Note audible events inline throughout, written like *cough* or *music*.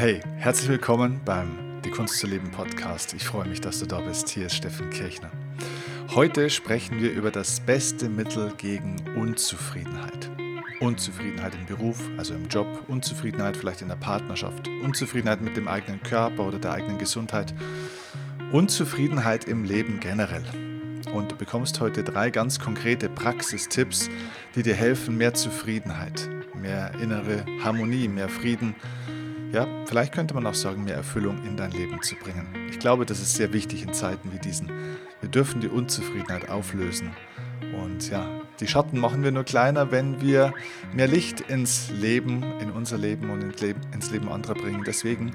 Hey, herzlich willkommen beim Die Kunst zu leben Podcast. Ich freue mich, dass du da bist. Hier ist Steffen Kirchner. Heute sprechen wir über das beste Mittel gegen Unzufriedenheit. Unzufriedenheit im Beruf, also im Job, Unzufriedenheit vielleicht in der Partnerschaft, Unzufriedenheit mit dem eigenen Körper oder der eigenen Gesundheit, Unzufriedenheit im Leben generell. Und du bekommst heute drei ganz konkrete Praxistipps, die dir helfen, mehr Zufriedenheit, mehr innere Harmonie, mehr Frieden, ja, vielleicht könnte man auch sagen, mehr Erfüllung in dein Leben zu bringen. Ich glaube, das ist sehr wichtig in Zeiten wie diesen. Wir dürfen die Unzufriedenheit auflösen. Und ja, die Schatten machen wir nur kleiner, wenn wir mehr Licht ins Leben, in unser Leben und ins Leben, anderer bringen. Deswegen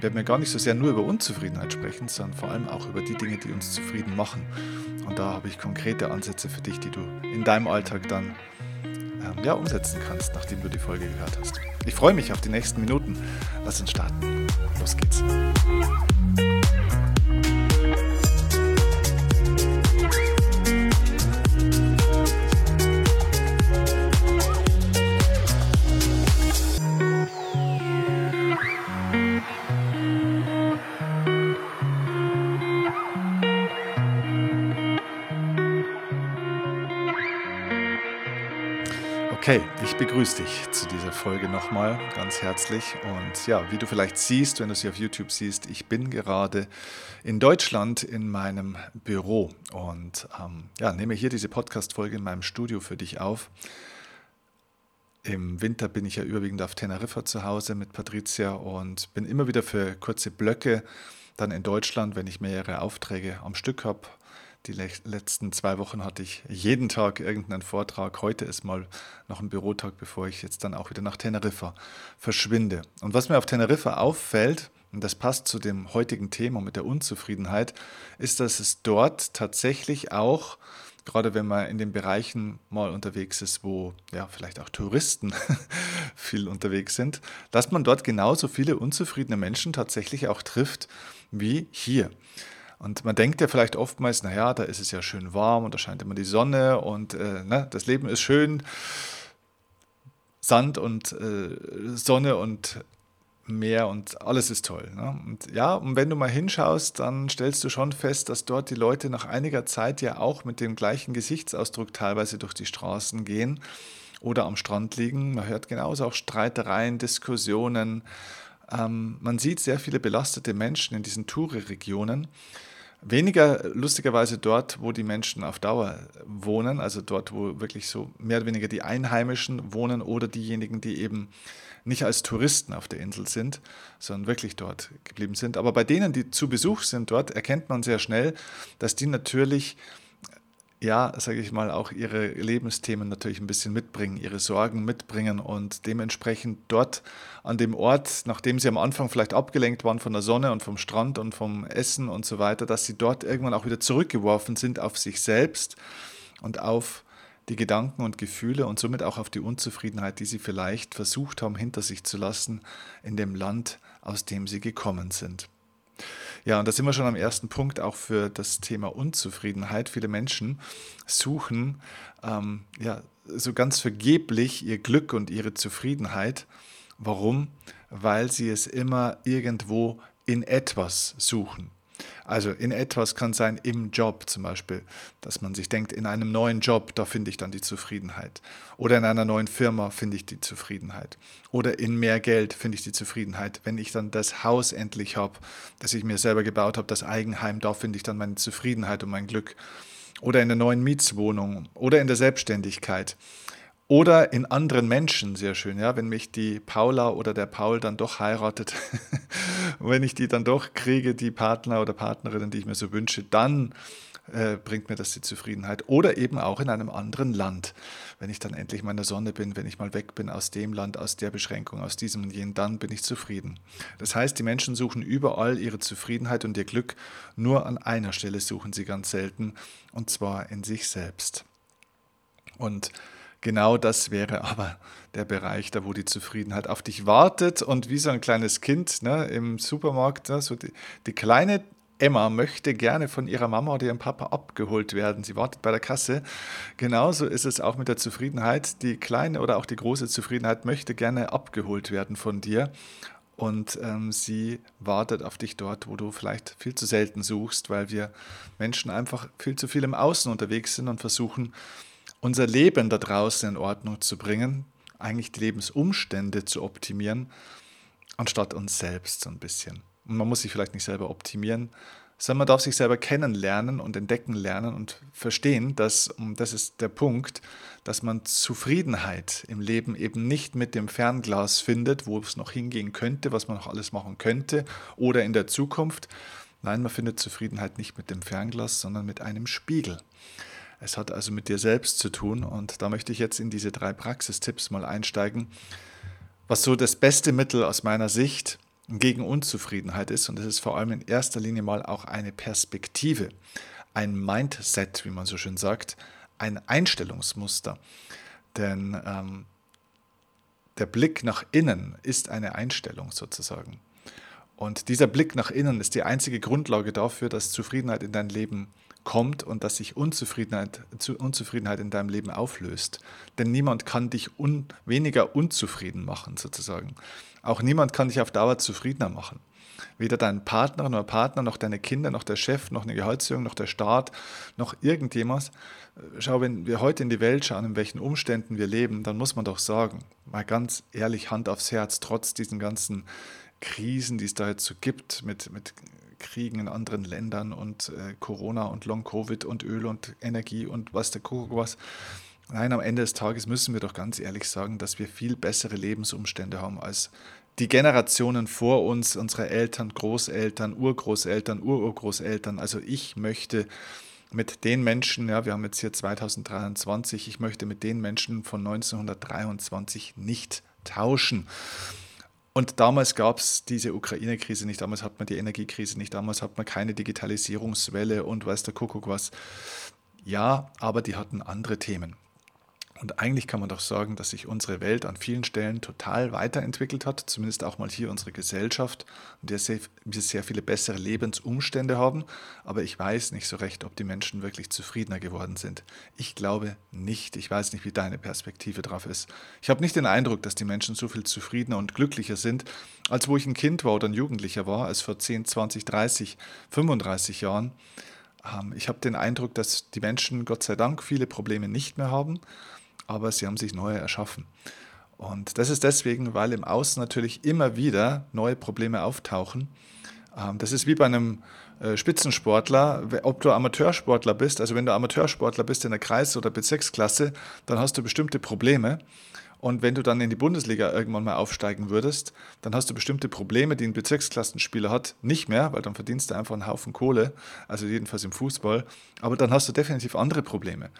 werden wir gar nicht so sehr nur über Unzufriedenheit sprechen, sondern vor allem auch über die Dinge, die uns zufrieden machen. Und da habe ich konkrete Ansätze für dich, die du in deinem Alltag dann ähm, ja, umsetzen kannst, nachdem du die Folge gehört hast. Ich freue mich auf die nächsten Minuten. Lass uns starten. Los geht's. Ich begrüße dich zu dieser Folge nochmal ganz herzlich. Und ja, wie du vielleicht siehst, wenn du sie auf YouTube siehst, ich bin gerade in Deutschland in meinem Büro und ähm, ja, nehme hier diese Podcast-Folge in meinem Studio für dich auf. Im Winter bin ich ja überwiegend auf Teneriffa zu Hause mit Patricia und bin immer wieder für kurze Blöcke dann in Deutschland, wenn ich mehrere Aufträge am Stück habe die letzten zwei Wochen hatte ich jeden Tag irgendeinen Vortrag. Heute ist mal noch ein Bürotag, bevor ich jetzt dann auch wieder nach Teneriffa verschwinde. Und was mir auf Teneriffa auffällt, und das passt zu dem heutigen Thema mit der Unzufriedenheit, ist, dass es dort tatsächlich auch, gerade wenn man in den Bereichen mal unterwegs ist, wo ja vielleicht auch Touristen *laughs* viel unterwegs sind, dass man dort genauso viele unzufriedene Menschen tatsächlich auch trifft wie hier. Und man denkt ja vielleicht oftmals, naja, da ist es ja schön warm und da scheint immer die Sonne und äh, ne, das Leben ist schön. Sand und äh, Sonne und Meer und alles ist toll. Ne? Und ja, und wenn du mal hinschaust, dann stellst du schon fest, dass dort die Leute nach einiger Zeit ja auch mit dem gleichen Gesichtsausdruck teilweise durch die Straßen gehen oder am Strand liegen. Man hört genauso auch Streitereien, Diskussionen, ähm, man sieht sehr viele belastete Menschen in diesen Touri-Regionen. Weniger lustigerweise dort, wo die Menschen auf Dauer wohnen, also dort, wo wirklich so mehr oder weniger die Einheimischen wohnen oder diejenigen, die eben nicht als Touristen auf der Insel sind, sondern wirklich dort geblieben sind. Aber bei denen, die zu Besuch sind dort, erkennt man sehr schnell, dass die natürlich ja, sage ich mal, auch ihre Lebensthemen natürlich ein bisschen mitbringen, ihre Sorgen mitbringen und dementsprechend dort an dem Ort, nachdem sie am Anfang vielleicht abgelenkt waren von der Sonne und vom Strand und vom Essen und so weiter, dass sie dort irgendwann auch wieder zurückgeworfen sind auf sich selbst und auf die Gedanken und Gefühle und somit auch auf die Unzufriedenheit, die sie vielleicht versucht haben hinter sich zu lassen in dem Land, aus dem sie gekommen sind. Ja, und da sind wir schon am ersten Punkt auch für das Thema Unzufriedenheit. Viele Menschen suchen ähm, ja, so ganz vergeblich ihr Glück und ihre Zufriedenheit. Warum? Weil sie es immer irgendwo in etwas suchen. Also in etwas kann sein im Job zum Beispiel, dass man sich denkt, in einem neuen Job, da finde ich dann die Zufriedenheit. Oder in einer neuen Firma finde ich die Zufriedenheit. Oder in mehr Geld finde ich die Zufriedenheit. Wenn ich dann das Haus endlich habe, das ich mir selber gebaut habe, das Eigenheim, da finde ich dann meine Zufriedenheit und mein Glück. Oder in der neuen Mietswohnung oder in der Selbstständigkeit. Oder in anderen Menschen, sehr schön, ja, wenn mich die Paula oder der Paul dann doch heiratet, *laughs* wenn ich die dann doch kriege, die Partner oder Partnerin, die ich mir so wünsche, dann äh, bringt mir das die Zufriedenheit. Oder eben auch in einem anderen Land, wenn ich dann endlich meiner Sonne bin, wenn ich mal weg bin aus dem Land, aus der Beschränkung, aus diesem und jenem, dann bin ich zufrieden. Das heißt, die Menschen suchen überall ihre Zufriedenheit und ihr Glück, nur an einer Stelle suchen sie ganz selten, und zwar in sich selbst. Und Genau das wäre aber der Bereich, da wo die Zufriedenheit auf dich wartet und wie so ein kleines Kind ne, im Supermarkt, ne, so die, die kleine Emma möchte gerne von ihrer Mama oder ihrem Papa abgeholt werden. Sie wartet bei der Kasse. Genauso ist es auch mit der Zufriedenheit. Die kleine oder auch die große Zufriedenheit möchte gerne abgeholt werden von dir. und ähm, sie wartet auf dich dort, wo du vielleicht viel zu selten suchst, weil wir Menschen einfach viel zu viel im Außen unterwegs sind und versuchen, unser Leben da draußen in Ordnung zu bringen, eigentlich die Lebensumstände zu optimieren, anstatt uns selbst so ein bisschen. Und man muss sich vielleicht nicht selber optimieren, sondern man darf sich selber kennenlernen und entdecken lernen und verstehen, dass, und das ist der Punkt, dass man Zufriedenheit im Leben eben nicht mit dem Fernglas findet, wo es noch hingehen könnte, was man noch alles machen könnte oder in der Zukunft. Nein, man findet Zufriedenheit nicht mit dem Fernglas, sondern mit einem Spiegel. Es hat also mit dir selbst zu tun und da möchte ich jetzt in diese drei Praxistipps mal einsteigen, was so das beste Mittel aus meiner Sicht gegen Unzufriedenheit ist. Und es ist vor allem in erster Linie mal auch eine Perspektive, ein Mindset, wie man so schön sagt, ein Einstellungsmuster. Denn ähm, der Blick nach innen ist eine Einstellung sozusagen. Und dieser Blick nach innen ist die einzige Grundlage dafür, dass Zufriedenheit in dein Leben kommt und dass sich Unzufriedenheit, Unzufriedenheit in deinem Leben auflöst. Denn niemand kann dich un, weniger unzufrieden machen, sozusagen. Auch niemand kann dich auf Dauer zufriedener machen. Weder dein Partner, noch Partner, noch deine Kinder, noch der Chef, noch eine Gehaltserhöhung, noch der Staat, noch irgendjemand. Schau, wenn wir heute in die Welt schauen, in welchen Umständen wir leben, dann muss man doch sagen, mal ganz ehrlich, Hand aufs Herz, trotz diesen ganzen Krisen, die es da jetzt so gibt, mit, mit Kriegen in anderen Ländern und äh, Corona und Long-Covid und Öl und Energie und was der Kuckuck was. Nein, am Ende des Tages müssen wir doch ganz ehrlich sagen, dass wir viel bessere Lebensumstände haben als die Generationen vor uns, unsere Eltern, Großeltern, Urgroßeltern, Ururgroßeltern. Also ich möchte mit den Menschen, ja, wir haben jetzt hier 2023, ich möchte mit den Menschen von 1923 nicht tauschen. Und damals gab es diese Ukraine-Krise nicht, damals hat man die Energiekrise nicht, damals hat man keine Digitalisierungswelle und weiß der Kuckuck was. Ja, aber die hatten andere Themen. Und eigentlich kann man doch sagen, dass sich unsere Welt an vielen Stellen total weiterentwickelt hat, zumindest auch mal hier unsere Gesellschaft, in der wir sehr viele bessere Lebensumstände haben. Aber ich weiß nicht so recht, ob die Menschen wirklich zufriedener geworden sind. Ich glaube nicht. Ich weiß nicht, wie deine Perspektive drauf ist. Ich habe nicht den Eindruck, dass die Menschen so viel zufriedener und glücklicher sind, als wo ich ein Kind war oder ein Jugendlicher war, als vor 10, 20, 30, 35 Jahren. Ähm, ich habe den Eindruck, dass die Menschen Gott sei Dank viele Probleme nicht mehr haben aber sie haben sich neue erschaffen. Und das ist deswegen, weil im Außen natürlich immer wieder neue Probleme auftauchen. Ähm, das ist wie bei einem äh, Spitzensportler, ob du Amateursportler bist, also wenn du Amateursportler bist in der Kreis- oder Bezirksklasse, dann hast du bestimmte Probleme. Und wenn du dann in die Bundesliga irgendwann mal aufsteigen würdest, dann hast du bestimmte Probleme, die ein Bezirksklassenspieler hat, nicht mehr, weil dann verdienst du einfach einen Haufen Kohle, also jedenfalls im Fußball. Aber dann hast du definitiv andere Probleme.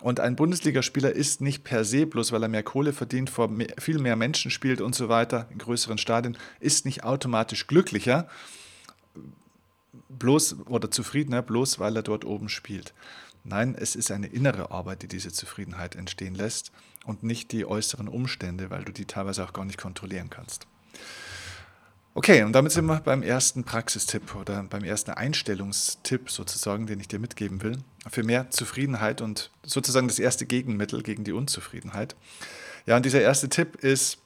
Und ein Bundesligaspieler ist nicht per se, bloß weil er mehr Kohle verdient, vor mehr, viel mehr Menschen spielt und so weiter, in größeren Stadien, ist nicht automatisch glücklicher bloß oder zufriedener, bloß weil er dort oben spielt. Nein, es ist eine innere Arbeit, die diese Zufriedenheit entstehen lässt und nicht die äußeren Umstände, weil du die teilweise auch gar nicht kontrollieren kannst. Okay, und damit sind wir beim ersten Praxistipp oder beim ersten Einstellungstipp sozusagen, den ich dir mitgeben will, für mehr Zufriedenheit und sozusagen das erste Gegenmittel gegen die Unzufriedenheit. Ja, und dieser erste Tipp ist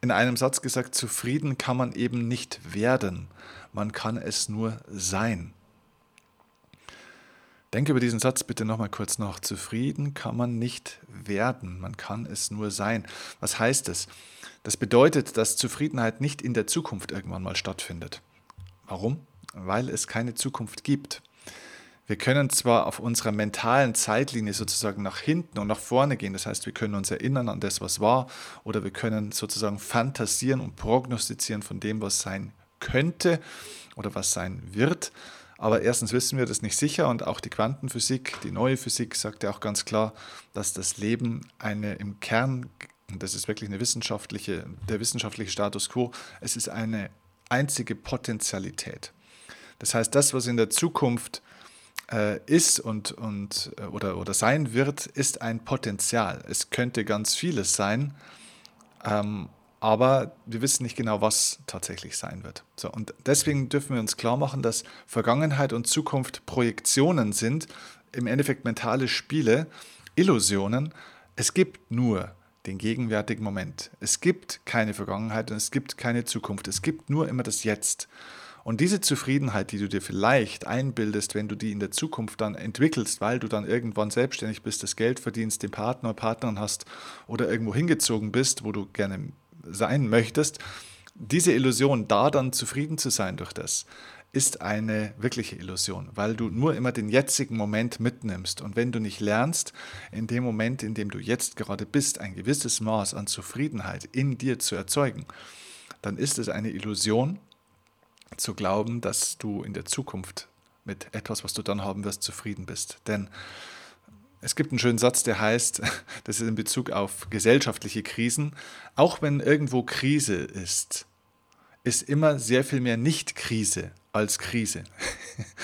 in einem Satz gesagt, zufrieden kann man eben nicht werden, man kann es nur sein. Denke über diesen Satz bitte nochmal kurz nach. Zufrieden kann man nicht werden, man kann es nur sein. Was heißt es? Das bedeutet, dass Zufriedenheit nicht in der Zukunft irgendwann mal stattfindet. Warum? Weil es keine Zukunft gibt. Wir können zwar auf unserer mentalen Zeitlinie sozusagen nach hinten und nach vorne gehen, das heißt, wir können uns erinnern an das, was war, oder wir können sozusagen fantasieren und prognostizieren von dem, was sein könnte oder was sein wird. Aber erstens wissen wir das nicht sicher und auch die Quantenphysik, die neue Physik sagt ja auch ganz klar, dass das Leben eine im Kern und das ist wirklich eine wissenschaftliche, der wissenschaftliche Status quo, es ist eine einzige Potentialität. Das heißt, das, was in der Zukunft äh, ist und, und, äh, oder, oder sein wird, ist ein Potenzial. Es könnte ganz vieles sein, ähm, aber wir wissen nicht genau, was tatsächlich sein wird. So, und deswegen dürfen wir uns klar machen, dass Vergangenheit und Zukunft Projektionen sind, im Endeffekt mentale Spiele, Illusionen. Es gibt nur den gegenwärtigen Moment. Es gibt keine Vergangenheit und es gibt keine Zukunft. Es gibt nur immer das Jetzt. Und diese Zufriedenheit, die du dir vielleicht einbildest, wenn du die in der Zukunft dann entwickelst, weil du dann irgendwann selbstständig bist, das Geld verdienst, den Partner Partnerin hast oder irgendwo hingezogen bist, wo du gerne sein möchtest, diese Illusion, da dann zufrieden zu sein durch das, ist eine wirkliche Illusion, weil du nur immer den jetzigen Moment mitnimmst. Und wenn du nicht lernst, in dem Moment, in dem du jetzt gerade bist, ein gewisses Maß an Zufriedenheit in dir zu erzeugen, dann ist es eine Illusion zu glauben, dass du in der Zukunft mit etwas, was du dann haben wirst, zufrieden bist. Denn es gibt einen schönen Satz, der heißt, *laughs* das ist in Bezug auf gesellschaftliche Krisen, auch wenn irgendwo Krise ist, ist immer sehr viel mehr Nicht-Krise als Krise.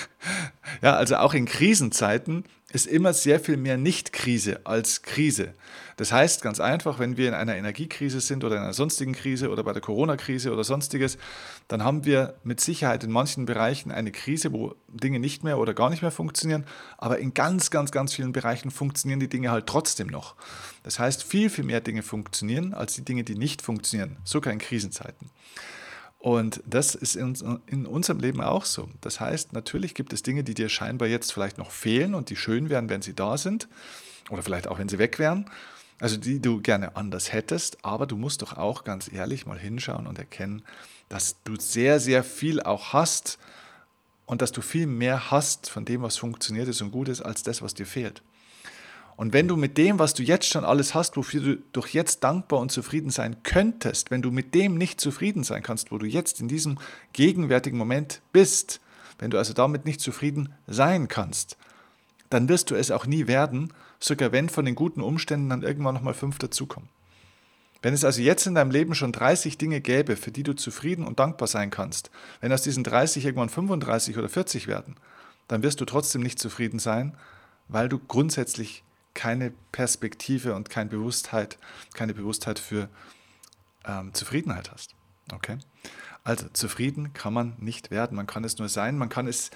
*laughs* ja, also auch in Krisenzeiten ist immer sehr viel mehr Nicht-Krise als Krise. Das heißt ganz einfach, wenn wir in einer Energiekrise sind oder in einer sonstigen Krise oder bei der Corona-Krise oder sonstiges, dann haben wir mit Sicherheit in manchen Bereichen eine Krise, wo Dinge nicht mehr oder gar nicht mehr funktionieren, aber in ganz, ganz, ganz vielen Bereichen funktionieren die Dinge halt trotzdem noch. Das heißt, viel, viel mehr Dinge funktionieren als die Dinge, die nicht funktionieren, sogar in Krisenzeiten. Und das ist in, in, unserem Leben auch so. Das heißt, natürlich gibt es Dinge, die dir scheinbar jetzt vielleicht noch fehlen und die schön wären, wenn sie da sind. Oder vielleicht auch, wenn sie weg wären. Also die du gerne anders hättest. Aber du musst doch auch ganz ehrlich mal hinschauen und erkennen, dass du sehr, sehr viel auch hast und dass du viel mehr hast von dem, was funktioniert ist und gut ist, als das, was dir fehlt. Und wenn du mit dem, was du jetzt schon alles hast, wofür du durch jetzt dankbar und zufrieden sein könntest, wenn du mit dem nicht zufrieden sein kannst, wo du jetzt in diesem gegenwärtigen Moment bist, wenn du also damit nicht zufrieden sein kannst, dann wirst du es auch nie werden, sogar wenn von den guten Umständen dann irgendwann nochmal fünf dazukommen. Wenn es also jetzt in deinem Leben schon 30 Dinge gäbe, für die du zufrieden und dankbar sein kannst, wenn aus diesen 30 irgendwann 35 oder 40 werden, dann wirst du trotzdem nicht zufrieden sein, weil du grundsätzlich keine Perspektive und keine Bewusstheit, keine Bewusstheit für ähm, Zufriedenheit hast. Okay? Also zufrieden kann man nicht werden, man kann es nur sein, man kann es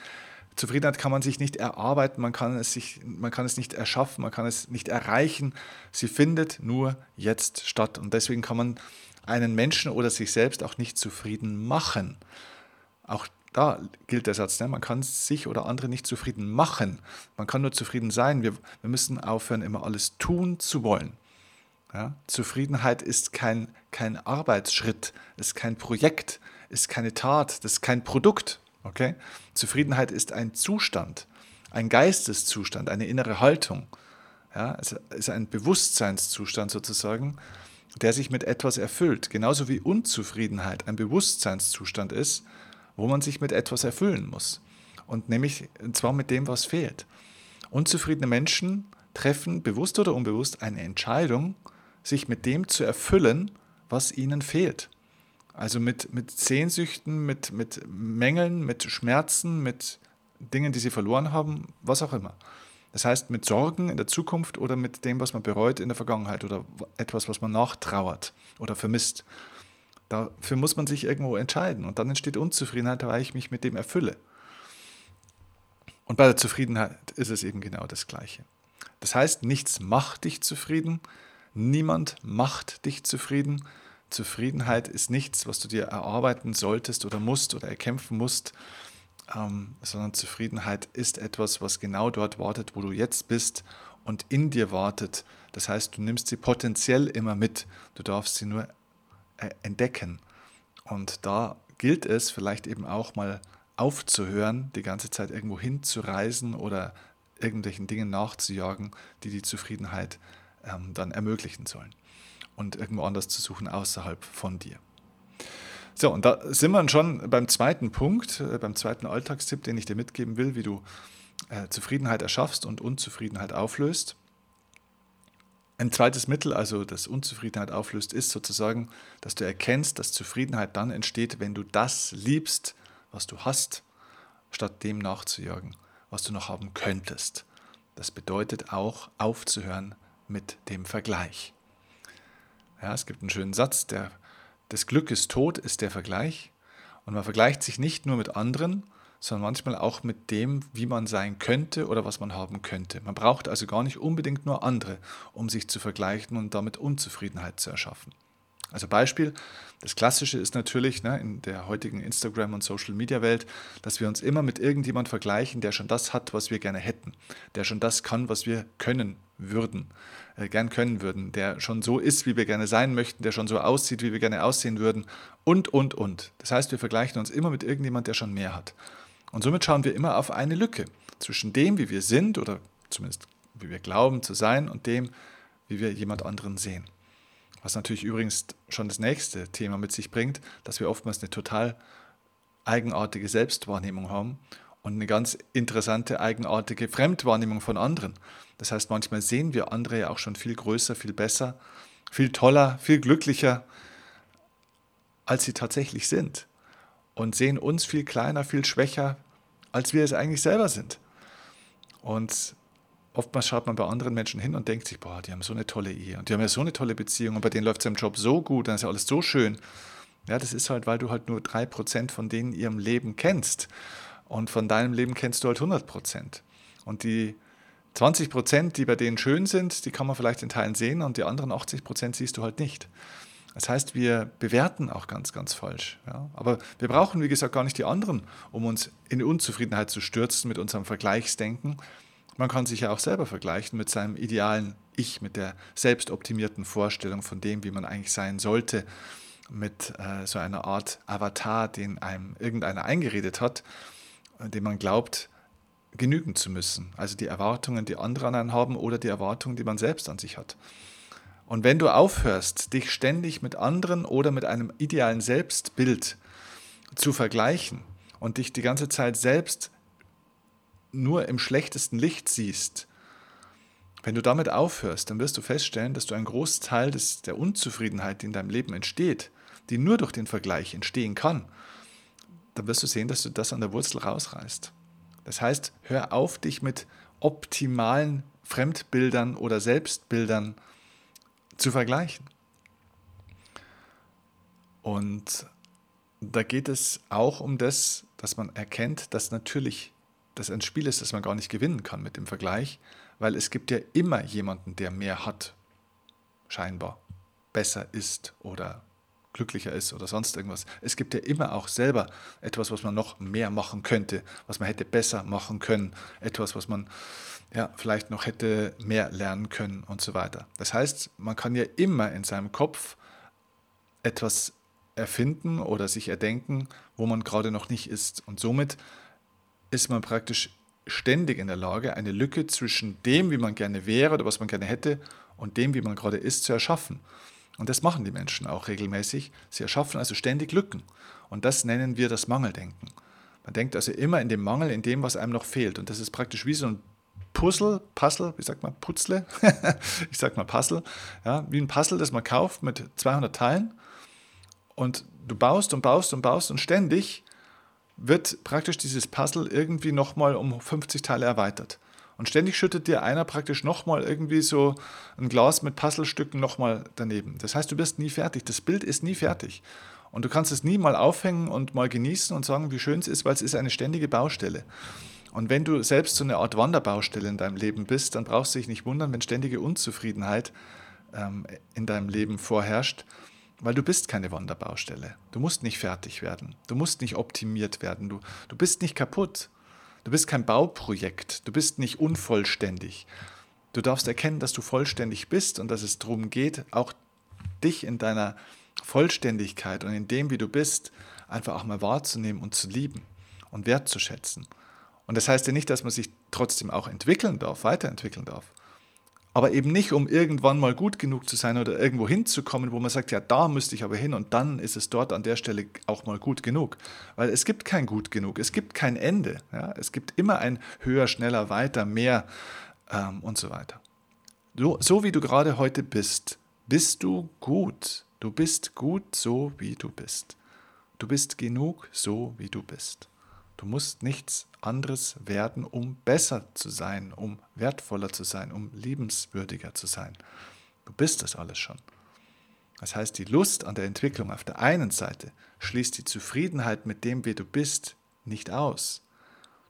Zufriedenheit kann man sich nicht erarbeiten, man kann, es sich, man kann es nicht erschaffen, man kann es nicht erreichen. Sie findet nur jetzt statt. Und deswegen kann man einen Menschen oder sich selbst auch nicht zufrieden machen. Auch da gilt der Satz, ne? man kann sich oder andere nicht zufrieden machen. Man kann nur zufrieden sein. Wir, wir müssen aufhören, immer alles tun zu wollen. Ja? Zufriedenheit ist kein, kein Arbeitsschritt, ist kein Projekt, ist keine Tat, das ist kein Produkt. Okay? Zufriedenheit ist ein Zustand, ein Geisteszustand, eine innere Haltung. Ja? Es ist ein Bewusstseinszustand sozusagen, der sich mit etwas erfüllt. Genauso wie Unzufriedenheit ein Bewusstseinszustand ist, wo man sich mit etwas erfüllen muss. Und nämlich, und zwar mit dem, was fehlt. Unzufriedene Menschen treffen bewusst oder unbewusst eine Entscheidung, sich mit dem zu erfüllen, was ihnen fehlt. Also mit, mit Sehnsüchten, mit, mit Mängeln, mit Schmerzen, mit Dingen, die sie verloren haben, was auch immer. Das heißt, mit Sorgen in der Zukunft oder mit dem, was man bereut in der Vergangenheit oder etwas, was man nachtrauert oder vermisst. Dafür muss man sich irgendwo entscheiden und dann entsteht Unzufriedenheit, weil ich mich mit dem erfülle. Und bei der Zufriedenheit ist es eben genau das Gleiche. Das heißt, nichts macht dich zufrieden, niemand macht dich zufrieden. Zufriedenheit ist nichts, was du dir erarbeiten solltest oder musst oder erkämpfen musst, ähm, sondern Zufriedenheit ist etwas, was genau dort wartet, wo du jetzt bist und in dir wartet. Das heißt, du nimmst sie potenziell immer mit, du darfst sie nur entdecken. Und da gilt es vielleicht eben auch mal aufzuhören, die ganze Zeit irgendwo hinzureisen oder irgendwelchen Dingen nachzujagen, die die Zufriedenheit ähm, dann ermöglichen sollen. Und irgendwo anders zu suchen außerhalb von dir. So, und da sind wir schon beim zweiten Punkt, äh, beim zweiten Alltagstipp, den ich dir mitgeben will, wie du äh, Zufriedenheit erschaffst und Unzufriedenheit auflöst. Ein zweites Mittel, also das Unzufriedenheit auflöst, ist sozusagen, dass du erkennst, dass Zufriedenheit dann entsteht, wenn du das liebst, was du hast, statt dem nachzujagen, was du noch haben könntest. Das bedeutet auch aufzuhören mit dem Vergleich. Ja, es gibt einen schönen Satz, der, das Glück ist tot, ist der Vergleich. Und man vergleicht sich nicht nur mit anderen, sondern manchmal auch mit dem, wie man sein könnte oder was man haben könnte. Man braucht also gar nicht unbedingt nur andere, um sich zu vergleichen und damit Unzufriedenheit zu erschaffen. Also Beispiel, das Klassische ist natürlich ne, in der heutigen Instagram- und Social-Media-Welt, dass wir uns immer mit irgendjemand vergleichen, der schon das hat, was wir gerne hätten, der schon das kann, was wir können würden, äh, gern können würden, der schon so ist, wie wir gerne sein möchten, der schon so aussieht, wie wir gerne aussehen würden und, und, und. Das heißt, wir vergleichen uns immer mit irgendjemand, der schon mehr hat. Und somit schauen wir immer auf eine Lücke zwischen dem, wie wir sind oder zumindest wie wir glauben zu sein und dem, wie wir jemand anderen sehen. Was natürlich übrigens schon das nächste Thema mit sich bringt, dass wir oftmals eine total eigenartige Selbstwahrnehmung haben und eine ganz interessante, eigenartige Fremdwahrnehmung von anderen. Das heißt, manchmal sehen wir andere ja auch schon viel größer, viel besser, viel toller, viel glücklicher, als sie tatsächlich sind. Und sehen uns viel kleiner, viel schwächer, als wir es eigentlich selber sind. Und oftmals schaut man bei anderen Menschen hin und denkt sich, boah, die haben so eine tolle Ehe und die haben ja so eine tolle Beziehung und bei denen läuft es im Job so gut, dann ist ja alles so schön. Ja, das ist halt, weil du halt nur drei Prozent von denen ihrem Leben kennst. Und von deinem Leben kennst du halt 100 Prozent. Und die 20 Prozent, die bei denen schön sind, die kann man vielleicht in Teilen sehen und die anderen 80 Prozent siehst du halt nicht. Das heißt, wir bewerten auch ganz, ganz falsch. Ja? Aber wir brauchen, wie gesagt, gar nicht die anderen, um uns in Unzufriedenheit zu stürzen mit unserem Vergleichsdenken, man kann sich ja auch selber vergleichen mit seinem idealen Ich, mit der selbstoptimierten Vorstellung von dem, wie man eigentlich sein sollte, mit äh, so einer Art Avatar, den einem irgendeiner eingeredet hat, äh, dem man glaubt, genügen zu müssen. Also die Erwartungen, die andere an einen haben oder die Erwartungen, die man selbst an sich hat. Und wenn du aufhörst, dich ständig mit anderen oder mit einem idealen Selbstbild zu vergleichen und dich die ganze Zeit selbst nur im schlechtesten Licht siehst, wenn du damit aufhörst, dann wirst du feststellen, dass du einen Großteil des, der Unzufriedenheit, die in deinem Leben entsteht, die nur durch den Vergleich entstehen kann, dann wirst du sehen, dass du das an der Wurzel rausreißt. Das heißt, hör auf, dich mit optimalen Fremdbildern oder Selbstbildern zu vergleichen. Und da geht es auch um das, dass man erkennt, dass natürlich das ein Spiel ist, das man gar nicht gewinnen kann mit dem Vergleich, weil es gibt ja immer jemanden, der mehr hat, scheinbar, besser ist oder glücklicher ist oder sonst irgendwas. Es gibt ja immer auch selber etwas, was man noch mehr machen könnte, was man hätte besser machen können, etwas, was man ja, vielleicht noch hätte mehr lernen können und so weiter. Das heißt, man kann ja immer in seinem Kopf etwas erfinden oder sich erdenken, wo man gerade noch nicht ist. Und somit ist man praktisch ständig in der Lage, eine Lücke zwischen dem, wie man gerne wäre oder was man gerne hätte, und dem, wie man gerade ist, zu erschaffen. Und das machen die Menschen auch regelmäßig. Sie erschaffen also ständig Lücken. Und das nennen wir das Mangeldenken. Man denkt also immer in dem Mangel, in dem, was einem noch fehlt. Und das ist praktisch wie so ein Puzzle, Puzzle, wie sagt man, Putzle? *laughs* ich sag mal Puzzle. Ja, wie ein Puzzle, das man kauft mit 200 Teilen. Und du baust und baust und baust und ständig wird praktisch dieses Puzzle irgendwie nochmal um 50 Teile erweitert. Und ständig schüttet dir einer praktisch nochmal irgendwie so ein Glas mit Puzzlestücken nochmal daneben. Das heißt, du bist nie fertig. Das Bild ist nie fertig. Und du kannst es nie mal aufhängen und mal genießen und sagen, wie schön es ist, weil es ist eine ständige Baustelle. Und wenn du selbst so eine Art Wanderbaustelle in deinem Leben bist, dann brauchst du dich nicht wundern, wenn ständige Unzufriedenheit ähm, in deinem Leben vorherrscht weil du bist keine Wanderbaustelle. Du musst nicht fertig werden. Du musst nicht optimiert werden. Du, du bist nicht kaputt. Du bist kein Bauprojekt. Du bist nicht unvollständig. Du darfst erkennen, dass du vollständig bist und dass es darum geht, auch dich in deiner Vollständigkeit und in dem, wie du bist, einfach auch mal wahrzunehmen und zu lieben und wertzuschätzen. Und das heißt ja nicht, dass man sich trotzdem auch entwickeln darf, weiterentwickeln darf aber eben nicht, um irgendwann mal gut genug zu sein oder irgendwo hinzukommen, wo man sagt, ja, da müsste ich aber hin und dann ist es dort an der Stelle auch mal gut genug. Weil es gibt kein gut genug, es gibt kein Ende. Ja? Es gibt immer ein höher, schneller, weiter, mehr ähm, und so weiter. So, so wie du gerade heute bist, bist du gut. Du bist gut so, wie du bist. Du bist genug so, wie du bist. Du musst nichts anderes werden, um besser zu sein, um wertvoller zu sein, um liebenswürdiger zu sein. Du bist das alles schon. Das heißt, die Lust an der Entwicklung auf der einen Seite schließt die Zufriedenheit mit dem, wie du bist, nicht aus.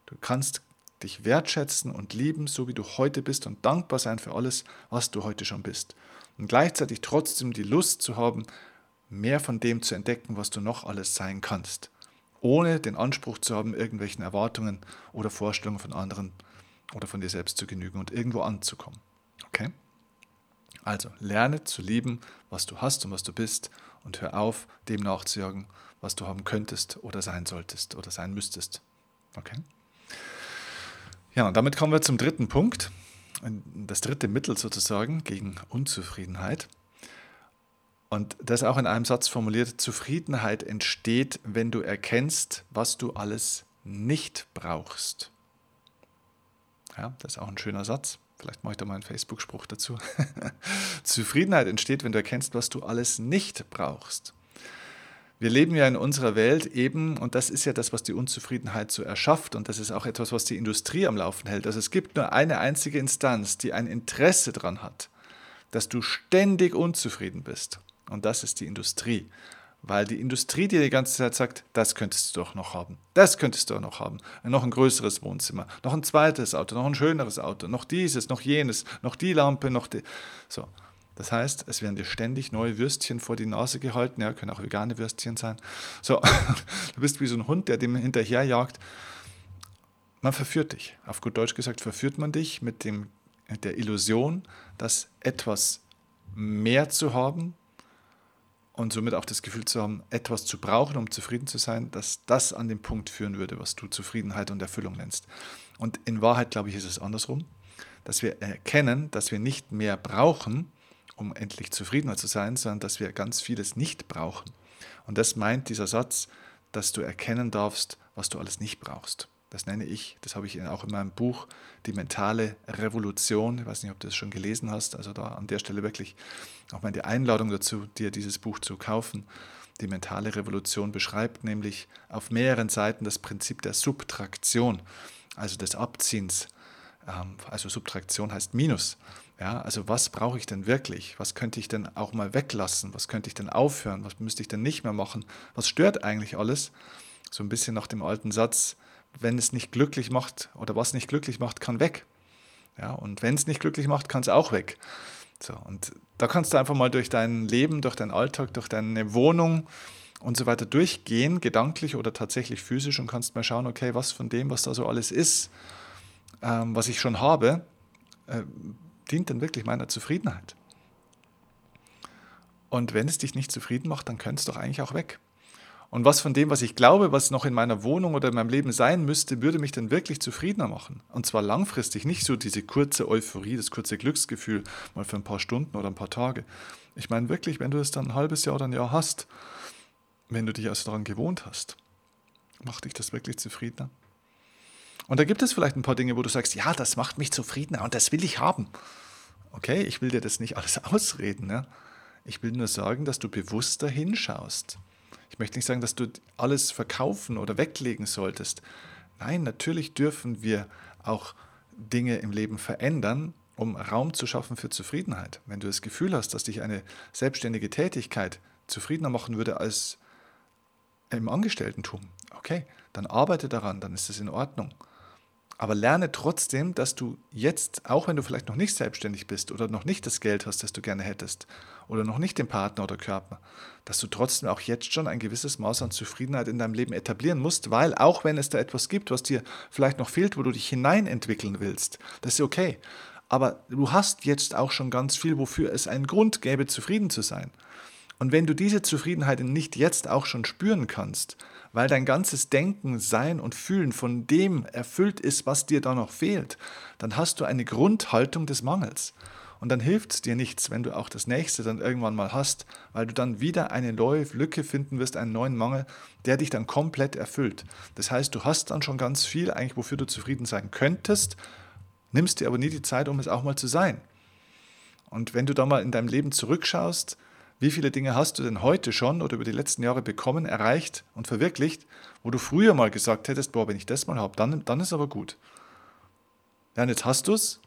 Du kannst dich wertschätzen und lieben, so wie du heute bist und dankbar sein für alles, was du heute schon bist. Und gleichzeitig trotzdem die Lust zu haben, mehr von dem zu entdecken, was du noch alles sein kannst, ohne den Anspruch zu haben, irgendwelchen Erwartungen oder Vorstellungen von anderen oder von dir selbst zu genügen und irgendwo anzukommen. Okay? Also lerne zu lieben, was du hast und was du bist und hör auf, dem nachzujagen, was du haben könntest oder sein solltest oder sein müsstest. Okay? Ja, und damit kommen wir zum dritten Punkt, das dritte Mittel sozusagen gegen Unzufriedenheit. Und das auch in einem Satz formuliert, Zufriedenheit entsteht, wenn du erkennst, was du alles nicht brauchst. Ja, das ist auch ein schöner Satz. Vielleicht mache ich da mal einen Facebook-Spruch dazu. *laughs* Zufriedenheit entsteht, wenn du erkennst, was du alles nicht brauchst. Wir leben ja in unserer Welt eben, und das ist ja das, was die Unzufriedenheit so erschafft, und das ist auch etwas, was die Industrie am Laufen hält. Also es gibt nur eine einzige Instanz, die ein Interesse daran hat, dass du ständig unzufrieden bist. Und das ist die Industrie. Weil die Industrie dir die ganze Zeit sagt, das könntest du doch noch haben, das könntest du doch noch haben, noch ein größeres Wohnzimmer, noch ein zweites Auto, noch ein schöneres Auto, noch dieses, noch jenes, noch die Lampe, noch die. So. Das heißt, es werden dir ständig neue Würstchen vor die Nase gehalten, ja, können auch vegane Würstchen sein. So, *laughs* du bist wie so ein Hund, der dem hinterherjagt. Man verführt dich. Auf gut Deutsch gesagt, verführt man dich mit dem, der Illusion, dass etwas mehr zu haben und somit auch das Gefühl zu haben, etwas zu brauchen, um zufrieden zu sein, dass das an den Punkt führen würde, was du Zufriedenheit und Erfüllung nennst. Und in Wahrheit, glaube ich, ist es andersrum, dass wir erkennen, dass wir nicht mehr brauchen, um endlich zufriedener zu sein, sondern dass wir ganz vieles nicht brauchen. Und das meint dieser Satz, dass du erkennen darfst, was du alles nicht brauchst. Das nenne ich, das habe ich auch in meinem Buch, die mentale Revolution. Ich weiß nicht, ob du das schon gelesen hast. Also da an der Stelle wirklich auch mal die Einladung dazu, dir dieses Buch zu kaufen. Die mentale Revolution beschreibt nämlich auf mehreren Seiten das Prinzip der Subtraktion, also des Abziehens. Ähm, also Subtraktion heißt Minus. Ja, also was brauche ich denn wirklich? Was könnte ich denn auch mal weglassen? Was könnte ich denn aufhören? Was müsste ich denn nicht mehr machen? Was stört eigentlich alles? So ein bisschen nach dem alten Satz, wenn es nicht glücklich macht oder was nicht glücklich macht, kann weg. Ja, und wenn es nicht glücklich macht, kann es auch weg. So, und da kannst du einfach mal durch dein Leben, durch deinen Alltag, durch deine Wohnung und so weiter durchgehen, gedanklich oder tatsächlich physisch und kannst mal schauen, okay, was von dem, was da so alles ist, ähm, was ich schon habe, äh, dient denn wirklich meiner Zufriedenheit? Und wenn es dich nicht zufrieden macht, dann könnte es doch eigentlich auch weg. Und was von dem, was ich glaube, was noch in meiner Wohnung oder in meinem Leben sein müsste, würde mich dann wirklich zufriedener machen? Und zwar langfristig, nicht so diese kurze Euphorie, das kurze Glücksgefühl, mal für ein paar Stunden oder ein paar Tage. Ich meine wirklich, wenn du es dann ein halbes Jahr oder ein Jahr hast, wenn du dich also daran gewohnt hast, macht dich das wirklich zufriedener? Und da gibt es vielleicht ein paar Dinge, wo du sagst, ja, das macht mich zufriedener und das will ich haben. Okay, ich will dir das nicht alles *laughs* ausreden. Ne? Ich will nur sagen, dass du bewusster hinschaust. Ich möchte nicht sagen, dass du alles verkaufen oder weglegen solltest. Nein, natürlich dürfen wir auch Dinge im Leben verändern, um Raum zu schaffen für Zufriedenheit. Wenn du das Gefühl hast, dass dich eine selbstständige Tätigkeit zufriedener machen würde als im Angestelltentum, okay, dann arbeite daran, dann ist es in Ordnung. Aber lerne trotzdem, dass du jetzt, auch wenn du vielleicht noch nicht selbstständig bist oder noch nicht das Geld hast, das du gerne hättest, oder noch nicht den Partner oder Körper, dass du trotzdem auch jetzt schon ein gewisses Maß an Zufriedenheit in deinem Leben etablieren musst, weil auch wenn es da etwas gibt, was dir vielleicht noch fehlt, wo du dich hineinentwickeln willst, das ist okay. Aber du hast jetzt auch schon ganz viel, wofür es einen Grund gäbe, zufrieden zu sein. Und wenn du diese Zufriedenheit nicht jetzt auch schon spüren kannst, weil dein ganzes Denken, Sein und Fühlen von dem erfüllt ist, was dir da noch fehlt, dann hast du eine Grundhaltung des Mangels. Und dann hilft es dir nichts, wenn du auch das nächste dann irgendwann mal hast, weil du dann wieder eine neue Lücke finden wirst, einen neuen Mangel, der dich dann komplett erfüllt. Das heißt, du hast dann schon ganz viel eigentlich, wofür du zufrieden sein könntest, nimmst dir aber nie die Zeit, um es auch mal zu sein. Und wenn du da mal in deinem Leben zurückschaust, wie viele Dinge hast du denn heute schon oder über die letzten Jahre bekommen, erreicht und verwirklicht, wo du früher mal gesagt hättest, boah, wenn ich das mal habe, dann, dann ist aber gut. Ja, und jetzt hast du es.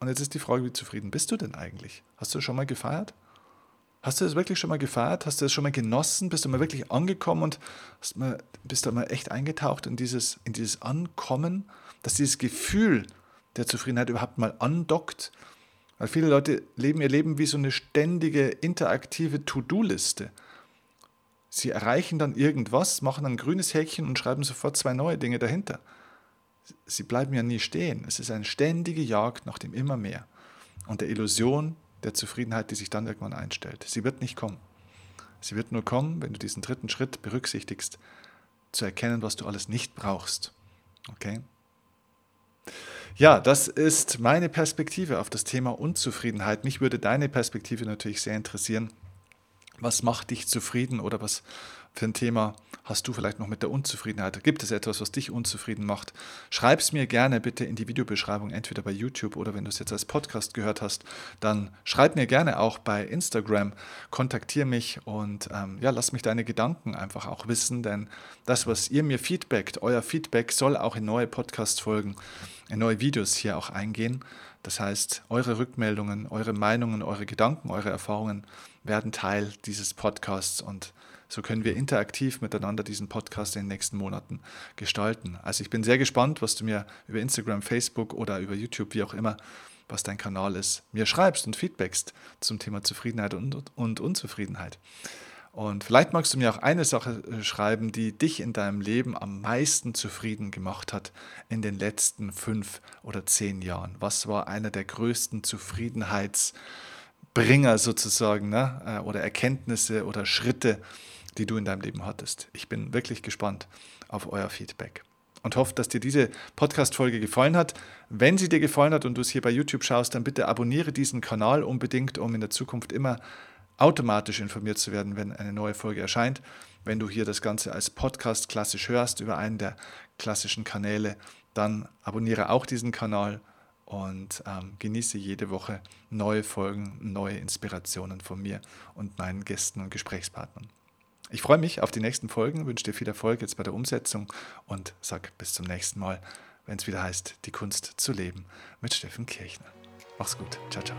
Und jetzt ist die Frage, wie zufrieden bist du denn eigentlich? Hast du schon mal gefeiert? Hast du das wirklich schon mal gefeiert? Hast du das schon mal genossen? Bist du mal wirklich angekommen und mal, bist du mal echt eingetaucht in dieses, in dieses Ankommen? dass dieses Gefühl der Zufriedenheit überhaupt mal andockt. Weil viele Leute leben ihr Leben wie so eine ständige interaktive To-Do-Liste. Sie erreichen dann irgendwas, machen ein grünes Häkchen und schreiben sofort zwei neue Dinge dahinter. Sie bleiben ja nie stehen. Es ist eine ständige Jagd nach dem immer mehr und der Illusion der Zufriedenheit, die sich dann irgendwann einstellt. Sie wird nicht kommen. Sie wird nur kommen, wenn du diesen dritten Schritt berücksichtigst, zu erkennen, was du alles nicht brauchst. Okay? Ja, das ist meine Perspektive auf das Thema Unzufriedenheit. Mich würde deine Perspektive natürlich sehr interessieren. Was macht dich zufrieden oder was für ein Thema hast du vielleicht noch mit der Unzufriedenheit? Gibt es etwas, was dich unzufrieden macht? Schreib es mir gerne bitte in die Videobeschreibung, entweder bei YouTube oder wenn du es jetzt als Podcast gehört hast, dann schreib mir gerne auch bei Instagram, kontaktiere mich und ähm, ja, lass mich deine Gedanken einfach auch wissen, denn das, was ihr mir feedbackt, euer Feedback soll auch in neue Podcast-Folgen, in neue Videos hier auch eingehen. Das heißt, eure Rückmeldungen, eure Meinungen, eure Gedanken, eure Erfahrungen werden Teil dieses Podcasts und so können wir interaktiv miteinander diesen Podcast in den nächsten Monaten gestalten. Also ich bin sehr gespannt, was du mir über Instagram, Facebook oder über YouTube, wie auch immer, was dein Kanal ist, mir schreibst und feedbackst zum Thema Zufriedenheit und, und Unzufriedenheit. Und vielleicht magst du mir auch eine Sache äh, schreiben, die dich in deinem Leben am meisten zufrieden gemacht hat in den letzten fünf oder zehn Jahren. Was war einer der größten Zufriedenheitsbringer sozusagen ne? Äh, oder Erkenntnisse oder Schritte, die du in deinem Leben hattest? Ich bin wirklich gespannt auf euer Feedback und hoffe, dass dir diese Podcast-Folge gefallen hat. Wenn sie dir gefallen hat und du es hier bei YouTube schaust, dann bitte abonniere diesen Kanal unbedingt, um in der Zukunft immer automatisch informiert zu werden, wenn eine neue Folge erscheint. Wenn du hier das Ganze als Podcast klassisch hörst über einen der klassischen Kanäle, dann abonniere auch diesen Kanal und ähm, genieße jede Woche neue Folgen, neue Inspirationen von mir und meinen Gästen und Gesprächspartnern. Ich freue mich auf die nächsten Folgen, wünsche dir viel Erfolg jetzt bei der Umsetzung und sag bis zum nächsten Mal, wenn es wieder heißt, die Kunst zu leben mit Steffen Kirchner. Mach's gut. Ciao, ciao.